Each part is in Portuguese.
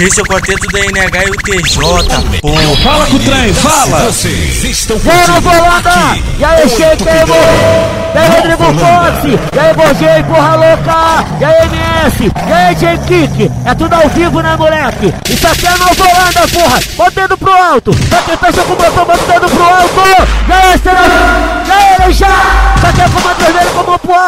Esse é o quarteto da NH e o TJ, porra. Fala com o trem, fala! Vocês estão E Volanda! aqui. E aí, Shake, e aí, Rodrigo Fonte! E aí, Bojei, porra louca! E aí, MS! E aí, J-Kick! É tudo ao vivo, né, moleque? Isso aqui é Nova Holanda, porra! Bota o dedo pro alto! Pra quem fecha com o botão, bota o dedo pro alto! E aí, será?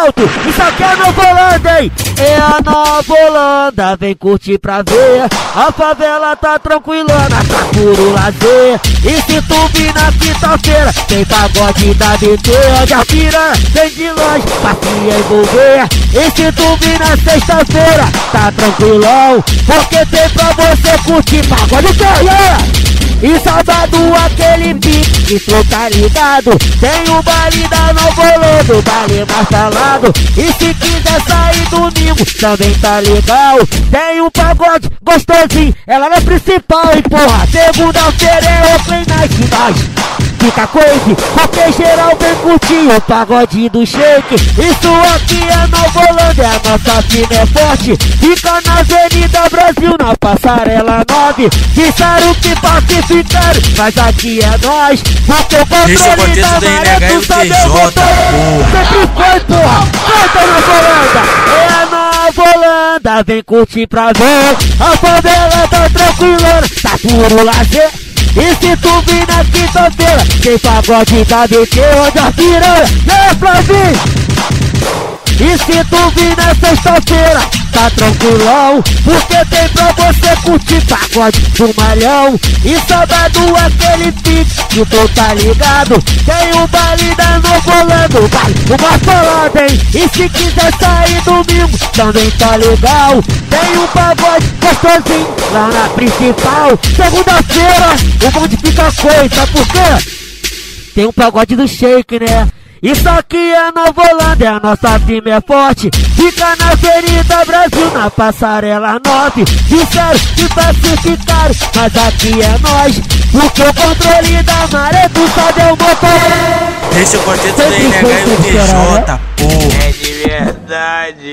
Alto! Isso aqui é Nova Holanda, hein? É a Nova Holanda, vem curtir pra ver! A favela tá tranquilona, tá puro lazer! E se tu vir na quinta-feira, tem pagode da BT, onde a piranha vem de longe pra se envolver. E se tu vir na sexta-feira, tá tranquilão, porque tem pra você curtir pagode que e sábado aquele pique tu tá ligado Tem o baile da Nova Holanda, o baile mais E se quiser sair domingo, também tá legal. Tem um pagode gostosinho, ela é principal, hein porra. Segunda-feira é open night, nós Fica coisa, porque geral vem curtir o pagode do shake. Isso aqui é Nova Holanda, é a nossa firma é forte. Fica na Avenida Brasil, na Passarela 9 Disseram que pacificaram, mas aqui é nós. Porque o é controle quarteto da maré, tu sabe o botão porra. Sempre foi, porra, canta Nova Holanda. É a Nova Holanda, vem curtir pra ver. A favela tá tranquilona, tá puro lazer. E se tu vir quinta-feira, tem pagode da BT onde a piranha é Flavinho. E se tu vir na sexta-feira, tá tranquilão, porque tem pra você curtir pagode do malhão. E sábado aquele pique que tu tá ligado, tem o baile da Novo Holanda, o baile do mais falado, hein? E se quiser sair domingo, também tá legal, tem um pagode gostosinho lá na principal. Segunda-feira, o bonde fica coisa, por quê? Tem um pagode do shake, né? Isso aqui é Nova Holanda, a nossa firma é forte. Fica na Avenida Brasil, na Passarela 9. Disseram que pacificaram, mas aqui é nós. Porque o controle da maré, tu sabe é o motor. Esse é o quarteto da NH e o né? TJ, porra. É de verdade.